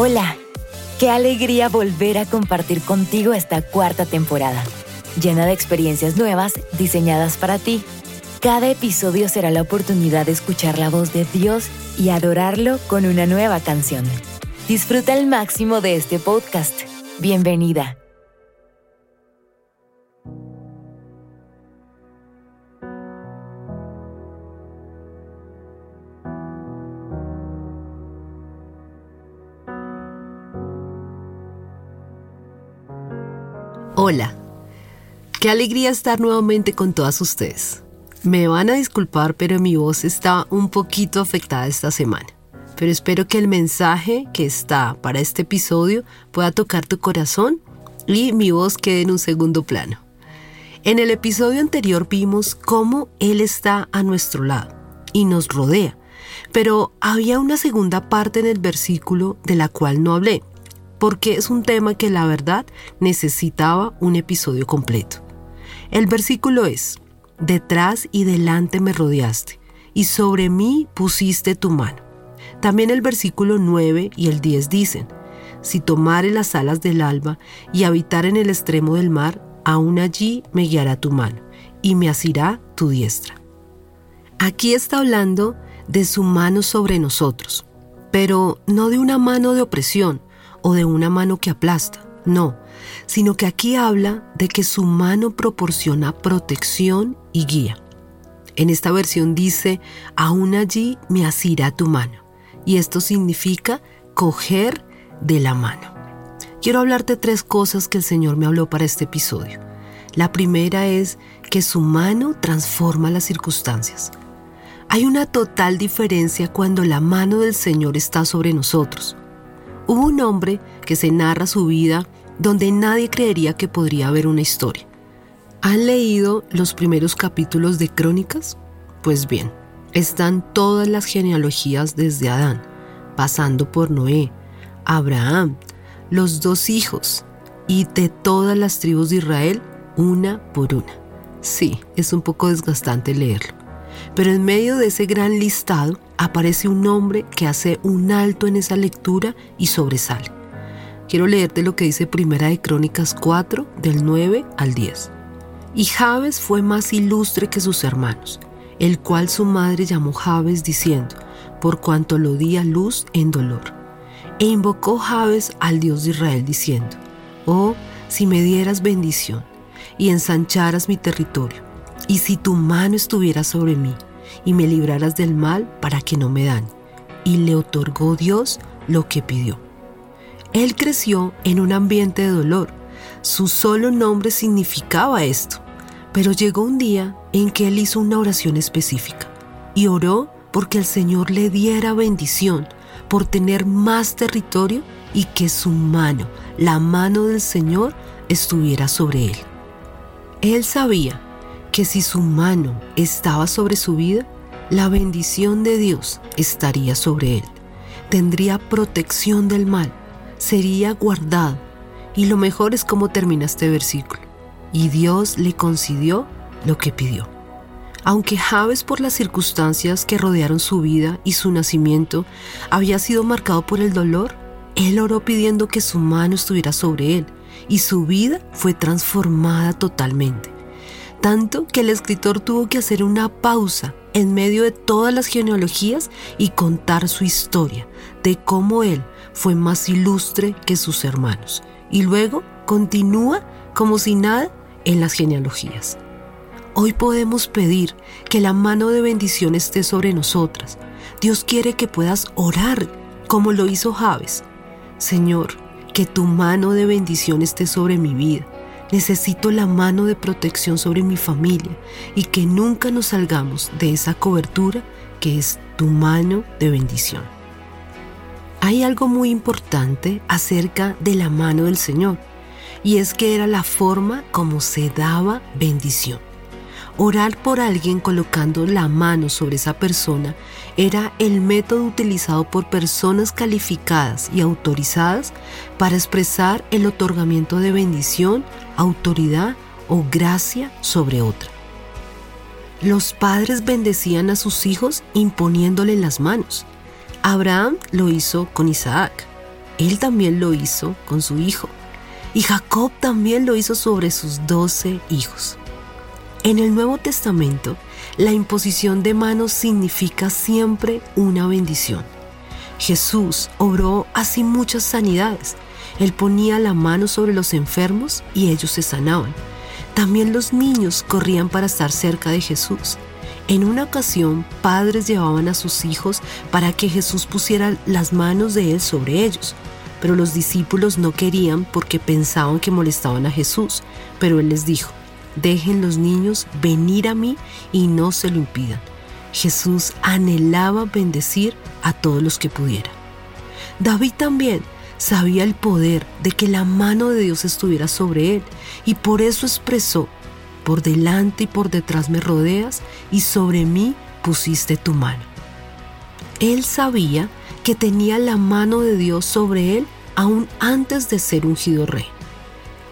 Hola, qué alegría volver a compartir contigo esta cuarta temporada, llena de experiencias nuevas diseñadas para ti. Cada episodio será la oportunidad de escuchar la voz de Dios y adorarlo con una nueva canción. Disfruta al máximo de este podcast. Bienvenida. Hola, qué alegría estar nuevamente con todas ustedes. Me van a disculpar, pero mi voz está un poquito afectada esta semana. Pero espero que el mensaje que está para este episodio pueda tocar tu corazón y mi voz quede en un segundo plano. En el episodio anterior vimos cómo Él está a nuestro lado y nos rodea, pero había una segunda parte en el versículo de la cual no hablé porque es un tema que la verdad necesitaba un episodio completo. El versículo es, detrás y delante me rodeaste, y sobre mí pusiste tu mano. También el versículo 9 y el 10 dicen, si tomare las alas del alba y habitar en el extremo del mar, aún allí me guiará tu mano y me asirá tu diestra. Aquí está hablando de su mano sobre nosotros, pero no de una mano de opresión, o de una mano que aplasta, no, sino que aquí habla de que su mano proporciona protección y guía. En esta versión dice, aún allí me asirá tu mano, y esto significa coger de la mano. Quiero hablarte tres cosas que el Señor me habló para este episodio. La primera es que su mano transforma las circunstancias. Hay una total diferencia cuando la mano del Señor está sobre nosotros. Hubo un hombre que se narra su vida donde nadie creería que podría haber una historia. ¿Han leído los primeros capítulos de Crónicas? Pues bien, están todas las genealogías desde Adán, pasando por Noé, Abraham, los dos hijos y de todas las tribus de Israel, una por una. Sí, es un poco desgastante leerlo. Pero en medio de ese gran listado aparece un hombre que hace un alto en esa lectura y sobresale. Quiero leerte lo que dice Primera de Crónicas 4, del 9 al 10. Y Jabes fue más ilustre que sus hermanos, el cual su madre llamó Jabes diciendo, por cuanto lo di a luz en dolor. E invocó Jabes al Dios de Israel diciendo, oh, si me dieras bendición y ensancharas mi territorio, y si tu mano estuviera sobre mí y me libraras del mal para que no me dan. Y le otorgó Dios lo que pidió. Él creció en un ambiente de dolor. Su solo nombre significaba esto. Pero llegó un día en que él hizo una oración específica y oró porque el Señor le diera bendición por tener más territorio y que su mano, la mano del Señor, estuviera sobre él. Él sabía que si su mano estaba sobre su vida, la bendición de Dios estaría sobre él. Tendría protección del mal, sería guardado. Y lo mejor es cómo termina este versículo. Y Dios le concedió lo que pidió. Aunque Javes por las circunstancias que rodearon su vida y su nacimiento había sido marcado por el dolor, él oró pidiendo que su mano estuviera sobre él y su vida fue transformada totalmente tanto que el escritor tuvo que hacer una pausa en medio de todas las genealogías y contar su historia de cómo él fue más ilustre que sus hermanos. Y luego continúa como si nada en las genealogías. Hoy podemos pedir que la mano de bendición esté sobre nosotras. Dios quiere que puedas orar como lo hizo Javes. Señor, que tu mano de bendición esté sobre mi vida Necesito la mano de protección sobre mi familia y que nunca nos salgamos de esa cobertura que es tu mano de bendición. Hay algo muy importante acerca de la mano del Señor y es que era la forma como se daba bendición. Orar por alguien colocando la mano sobre esa persona era el método utilizado por personas calificadas y autorizadas para expresar el otorgamiento de bendición, autoridad o gracia sobre otra. Los padres bendecían a sus hijos imponiéndole las manos. Abraham lo hizo con Isaac. Él también lo hizo con su hijo. Y Jacob también lo hizo sobre sus doce hijos. En el Nuevo Testamento, la imposición de manos significa siempre una bendición. Jesús obró así muchas sanidades. Él ponía la mano sobre los enfermos y ellos se sanaban. También los niños corrían para estar cerca de Jesús. En una ocasión, padres llevaban a sus hijos para que Jesús pusiera las manos de él sobre ellos, pero los discípulos no querían porque pensaban que molestaban a Jesús. Pero él les dijo, dejen los niños venir a mí y no se lo impidan. Jesús anhelaba bendecir a todos los que pudiera. David también sabía el poder de que la mano de Dios estuviera sobre él y por eso expresó, por delante y por detrás me rodeas y sobre mí pusiste tu mano. Él sabía que tenía la mano de Dios sobre él aún antes de ser ungido rey.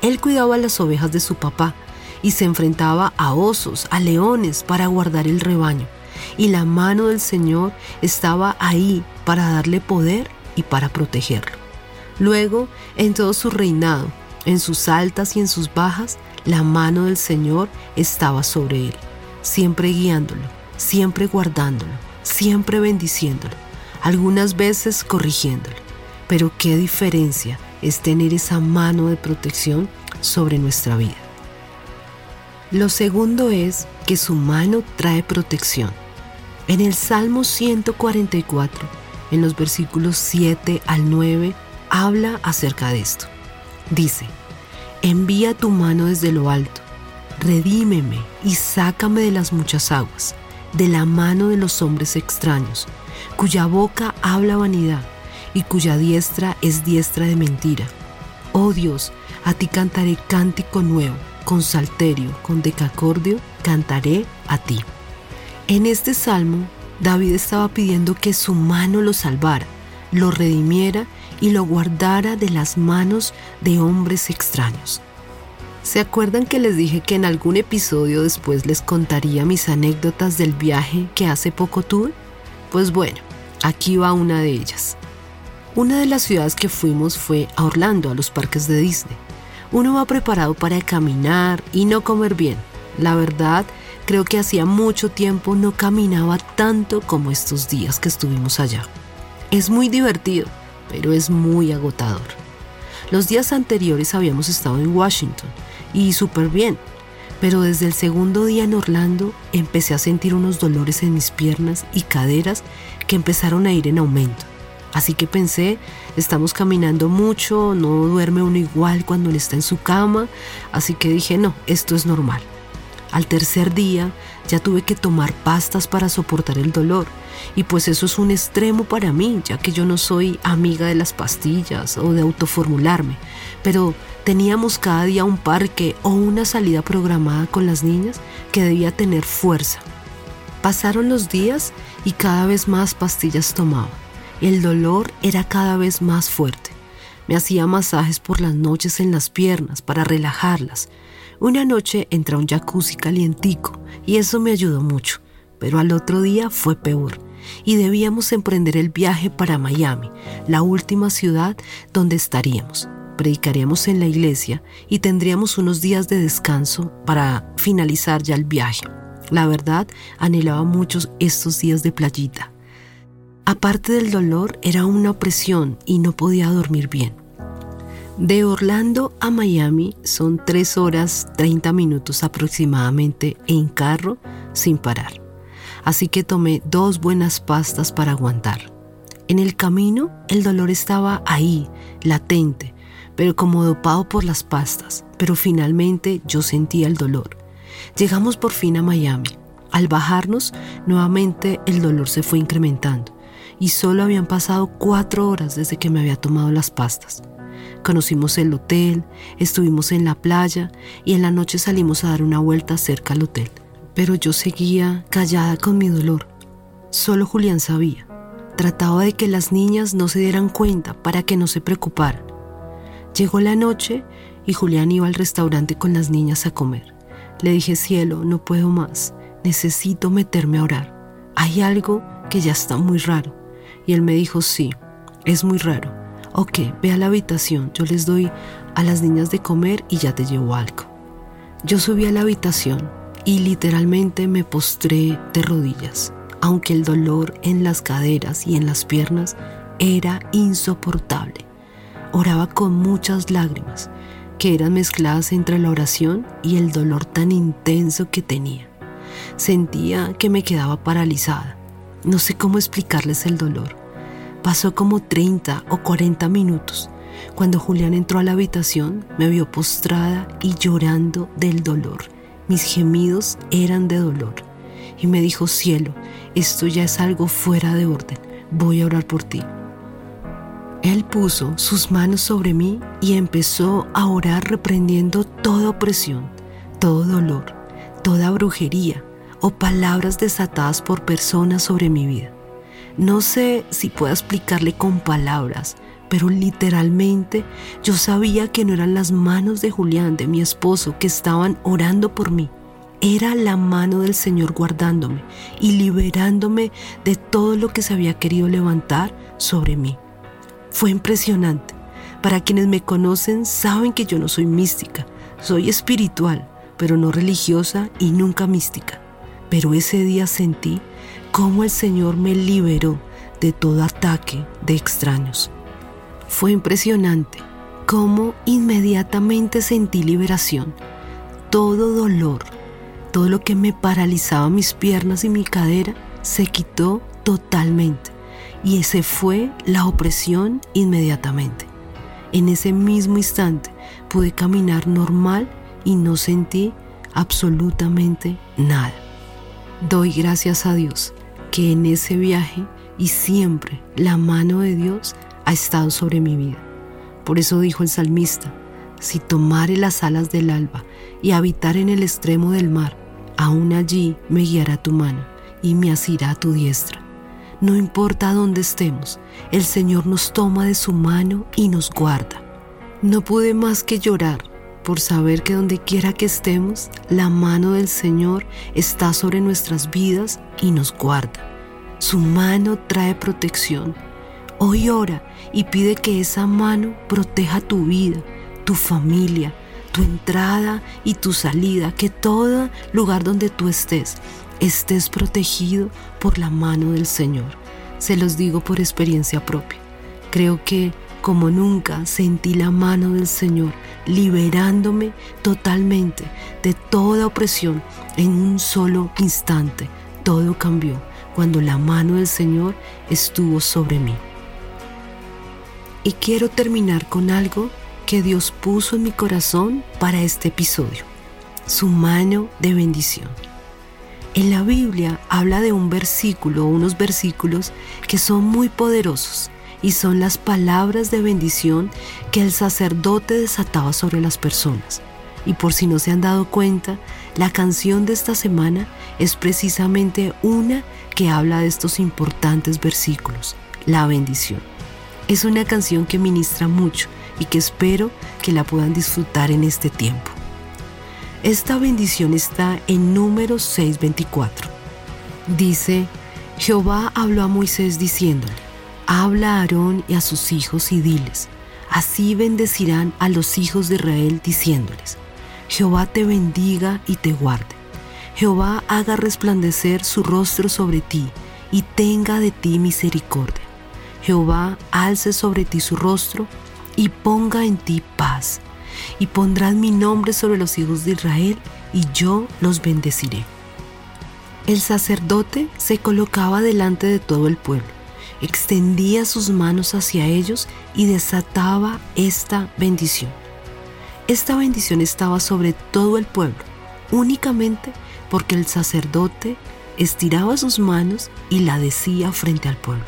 Él cuidaba las ovejas de su papá y se enfrentaba a osos, a leones para guardar el rebaño. Y la mano del Señor estaba ahí para darle poder y para protegerlo. Luego, en todo su reinado, en sus altas y en sus bajas, la mano del Señor estaba sobre él, siempre guiándolo, siempre guardándolo, siempre bendiciéndolo, algunas veces corrigiéndolo. Pero qué diferencia es tener esa mano de protección sobre nuestra vida. Lo segundo es que su mano trae protección. En el Salmo 144, en los versículos 7 al 9, habla acerca de esto. Dice, Envía tu mano desde lo alto, redímeme y sácame de las muchas aguas, de la mano de los hombres extraños, cuya boca habla vanidad y cuya diestra es diestra de mentira. Oh Dios, a ti cantaré cántico nuevo, con salterio, con decacordio, cantaré a ti. En este salmo, David estaba pidiendo que su mano lo salvara, lo redimiera y lo guardara de las manos de hombres extraños. ¿Se acuerdan que les dije que en algún episodio después les contaría mis anécdotas del viaje que hace poco tuve? Pues bueno, aquí va una de ellas. Una de las ciudades que fuimos fue a Orlando, a los parques de Disney. Uno va preparado para caminar y no comer bien. La verdad, creo que hacía mucho tiempo no caminaba tanto como estos días que estuvimos allá. Es muy divertido, pero es muy agotador. Los días anteriores habíamos estado en Washington y súper bien, pero desde el segundo día en Orlando empecé a sentir unos dolores en mis piernas y caderas que empezaron a ir en aumento. Así que pensé, estamos caminando mucho, no duerme uno igual cuando él está en su cama, así que dije, no, esto es normal. Al tercer día ya tuve que tomar pastas para soportar el dolor y pues eso es un extremo para mí, ya que yo no soy amiga de las pastillas o de autoformularme, pero teníamos cada día un parque o una salida programada con las niñas que debía tener fuerza. Pasaron los días y cada vez más pastillas tomaba. El dolor era cada vez más fuerte. Me hacía masajes por las noches en las piernas para relajarlas. Una noche entra un jacuzzi calientico y eso me ayudó mucho, pero al otro día fue peor y debíamos emprender el viaje para Miami, la última ciudad donde estaríamos. Predicaríamos en la iglesia y tendríamos unos días de descanso para finalizar ya el viaje. La verdad, anhelaba mucho estos días de playita. Aparte del dolor, era una opresión y no podía dormir bien. De Orlando a Miami son 3 horas 30 minutos aproximadamente en carro sin parar así que tomé dos buenas pastas para aguantar. En el camino el dolor estaba ahí, latente, pero como dopado por las pastas, pero finalmente yo sentía el dolor. Llegamos por fin a Miami. Al bajarnos, nuevamente el dolor se fue incrementando y solo habían pasado cuatro horas desde que me había tomado las pastas. Conocimos el hotel, estuvimos en la playa y en la noche salimos a dar una vuelta cerca al hotel pero yo seguía callada con mi dolor. Solo Julián sabía. Trataba de que las niñas no se dieran cuenta para que no se preocuparan. Llegó la noche y Julián iba al restaurante con las niñas a comer. Le dije, cielo, no puedo más, necesito meterme a orar. Hay algo que ya está muy raro. Y él me dijo, sí, es muy raro. ok, ve a la habitación, yo les doy a las niñas de comer y ya te llevo algo. Yo subí a la habitación y literalmente me postré de rodillas, aunque el dolor en las caderas y en las piernas era insoportable. Oraba con muchas lágrimas que eran mezcladas entre la oración y el dolor tan intenso que tenía. Sentía que me quedaba paralizada. No sé cómo explicarles el dolor. Pasó como 30 o 40 minutos. Cuando Julián entró a la habitación, me vio postrada y llorando del dolor. Mis gemidos eran de dolor. Y me dijo, cielo, esto ya es algo fuera de orden. Voy a orar por ti. Él puso sus manos sobre mí y empezó a orar reprendiendo toda opresión, todo dolor, toda brujería o palabras desatadas por personas sobre mi vida. No sé si puedo explicarle con palabras, pero literalmente yo sabía que no eran las manos de Julián, de mi esposo, que estaban orando por mí. Era la mano del Señor guardándome y liberándome de todo lo que se había querido levantar sobre mí. Fue impresionante. Para quienes me conocen saben que yo no soy mística, soy espiritual, pero no religiosa y nunca mística. Pero ese día sentí cómo el Señor me liberó de todo ataque de extraños. Fue impresionante cómo inmediatamente sentí liberación. Todo dolor, todo lo que me paralizaba mis piernas y mi cadera, se quitó totalmente y ese fue la opresión inmediatamente. En ese mismo instante pude caminar normal y no sentí absolutamente nada. Doy gracias a Dios que en ese viaje y siempre la mano de Dios ha estado sobre mi vida. Por eso dijo el salmista, si tomare las alas del alba y habitar en el extremo del mar, aún allí me guiará tu mano y me asirá tu diestra. No importa dónde estemos, el Señor nos toma de su mano y nos guarda. No pude más que llorar por saber que donde quiera que estemos, la mano del Señor está sobre nuestras vidas y nos guarda. Su mano trae protección. Hoy ora y pide que esa mano proteja tu vida, tu familia, tu entrada y tu salida, que todo lugar donde tú estés estés protegido por la mano del Señor. Se los digo por experiencia propia. Creo que como nunca sentí la mano del Señor liberándome totalmente de toda opresión en un solo instante. Todo cambió cuando la mano del Señor estuvo sobre mí. Y quiero terminar con algo que Dios puso en mi corazón para este episodio. Su mano de bendición. En la Biblia habla de un versículo unos versículos que son muy poderosos y son las palabras de bendición que el sacerdote desataba sobre las personas. Y por si no se han dado cuenta, la canción de esta semana es precisamente una que habla de estos importantes versículos, la bendición. Es una canción que ministra mucho y que espero que la puedan disfrutar en este tiempo. Esta bendición está en números 6:24. Dice, Jehová habló a Moisés diciéndole, habla a Aarón y a sus hijos y diles, así bendecirán a los hijos de Israel diciéndoles, Jehová te bendiga y te guarde. Jehová haga resplandecer su rostro sobre ti y tenga de ti misericordia. Jehová alce sobre ti su rostro y ponga en ti paz y pondrán mi nombre sobre los hijos de Israel, y yo los bendeciré. El sacerdote se colocaba delante de todo el pueblo, extendía sus manos hacia ellos y desataba esta bendición. Esta bendición estaba sobre todo el pueblo, únicamente porque el sacerdote estiraba sus manos y la decía frente al pueblo.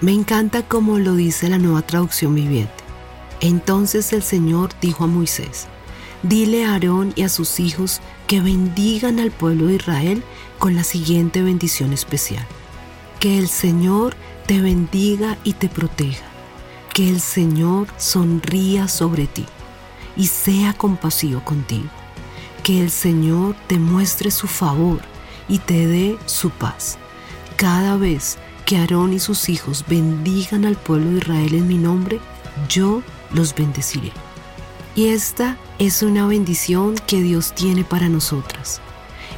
Me encanta como lo dice la nueva traducción viviente. Entonces el Señor dijo a Moisés, dile a Aarón y a sus hijos que bendigan al pueblo de Israel con la siguiente bendición especial. Que el Señor te bendiga y te proteja. Que el Señor sonría sobre ti y sea compasivo contigo. Que el Señor te muestre su favor y te dé su paz cada vez que Aarón y sus hijos bendigan al pueblo de Israel en mi nombre, yo los bendeciré. Y esta es una bendición que Dios tiene para nosotras.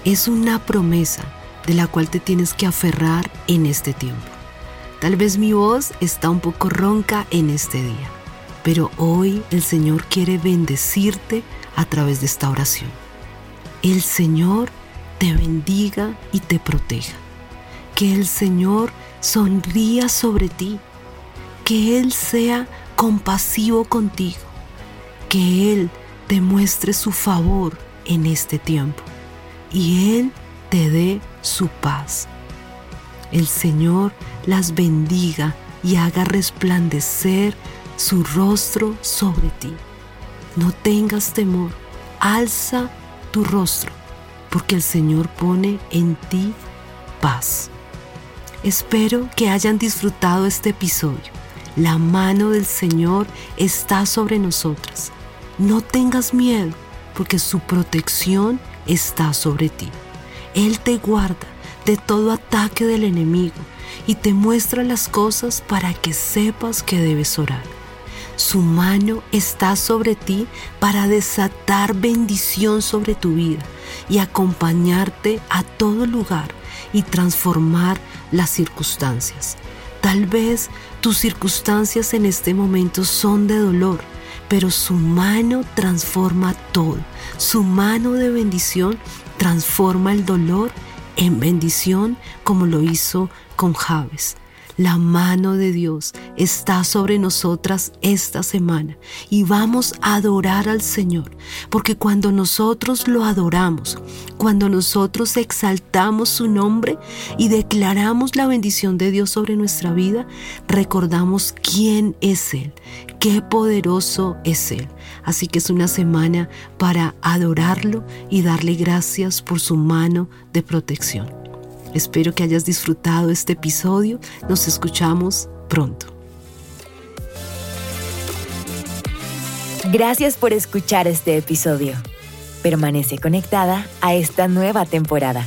Es una promesa de la cual te tienes que aferrar en este tiempo. Tal vez mi voz está un poco ronca en este día, pero hoy el Señor quiere bendecirte a través de esta oración. El Señor te bendiga y te proteja. Que el Señor sonría sobre ti. Que Él sea compasivo contigo. Que Él te muestre su favor en este tiempo. Y Él te dé su paz. El Señor las bendiga y haga resplandecer su rostro sobre ti. No tengas temor, alza tu rostro, porque el Señor pone en ti paz. Espero que hayan disfrutado este episodio. La mano del Señor está sobre nosotras. No tengas miedo, porque su protección está sobre ti. Él te guarda de todo ataque del enemigo y te muestra las cosas para que sepas que debes orar. Su mano está sobre ti para desatar bendición sobre tu vida y acompañarte a todo lugar y transformar las circunstancias. Tal vez tus circunstancias en este momento son de dolor, pero su mano transforma todo. Su mano de bendición transforma el dolor en bendición como lo hizo con Javes. La mano de Dios está sobre nosotras esta semana y vamos a adorar al Señor, porque cuando nosotros lo adoramos, cuando nosotros exaltamos su nombre y declaramos la bendición de Dios sobre nuestra vida, recordamos quién es Él, qué poderoso es Él. Así que es una semana para adorarlo y darle gracias por su mano de protección. Espero que hayas disfrutado este episodio. Nos escuchamos pronto. Gracias por escuchar este episodio. Permanece conectada a esta nueva temporada.